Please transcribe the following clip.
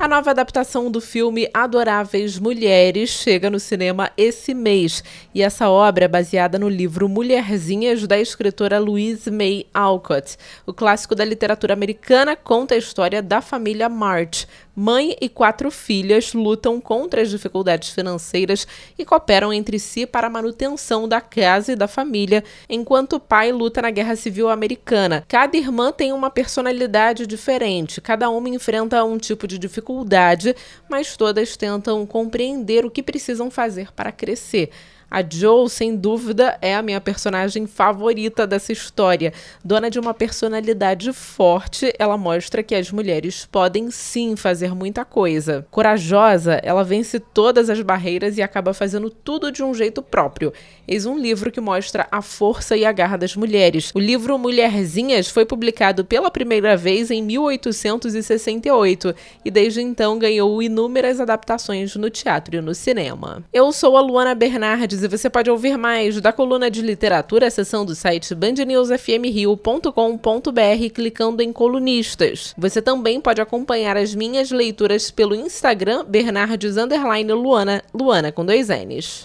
A nova adaptação do filme Adoráveis Mulheres chega no cinema esse mês. E essa obra é baseada no livro Mulherzinhas, da escritora Louise May Alcott. O clássico da literatura americana conta a história da família March. Mãe e quatro filhas lutam contra as dificuldades financeiras e cooperam entre si para a manutenção da casa e da família, enquanto o pai luta na Guerra Civil Americana. Cada irmã tem uma personalidade diferente, cada uma enfrenta um tipo de dificuldade dificuldade, mas todas tentam compreender o que precisam fazer para crescer. A Joe, sem dúvida, é a minha personagem favorita dessa história. Dona de uma personalidade forte, ela mostra que as mulheres podem sim fazer muita coisa. Corajosa, ela vence todas as barreiras e acaba fazendo tudo de um jeito próprio. Eis um livro que mostra a força e a garra das mulheres. O livro Mulherzinhas foi publicado pela primeira vez em 1868 e desde então ganhou inúmeras adaptações no teatro e no cinema. Eu sou a Luana Bernardes e você pode ouvir mais da coluna de literatura, seção do site bandnewsfmrio.com.br clicando em colunistas. Você também pode acompanhar as minhas leituras pelo Instagram Bernardes Luana, Luana com dois N's.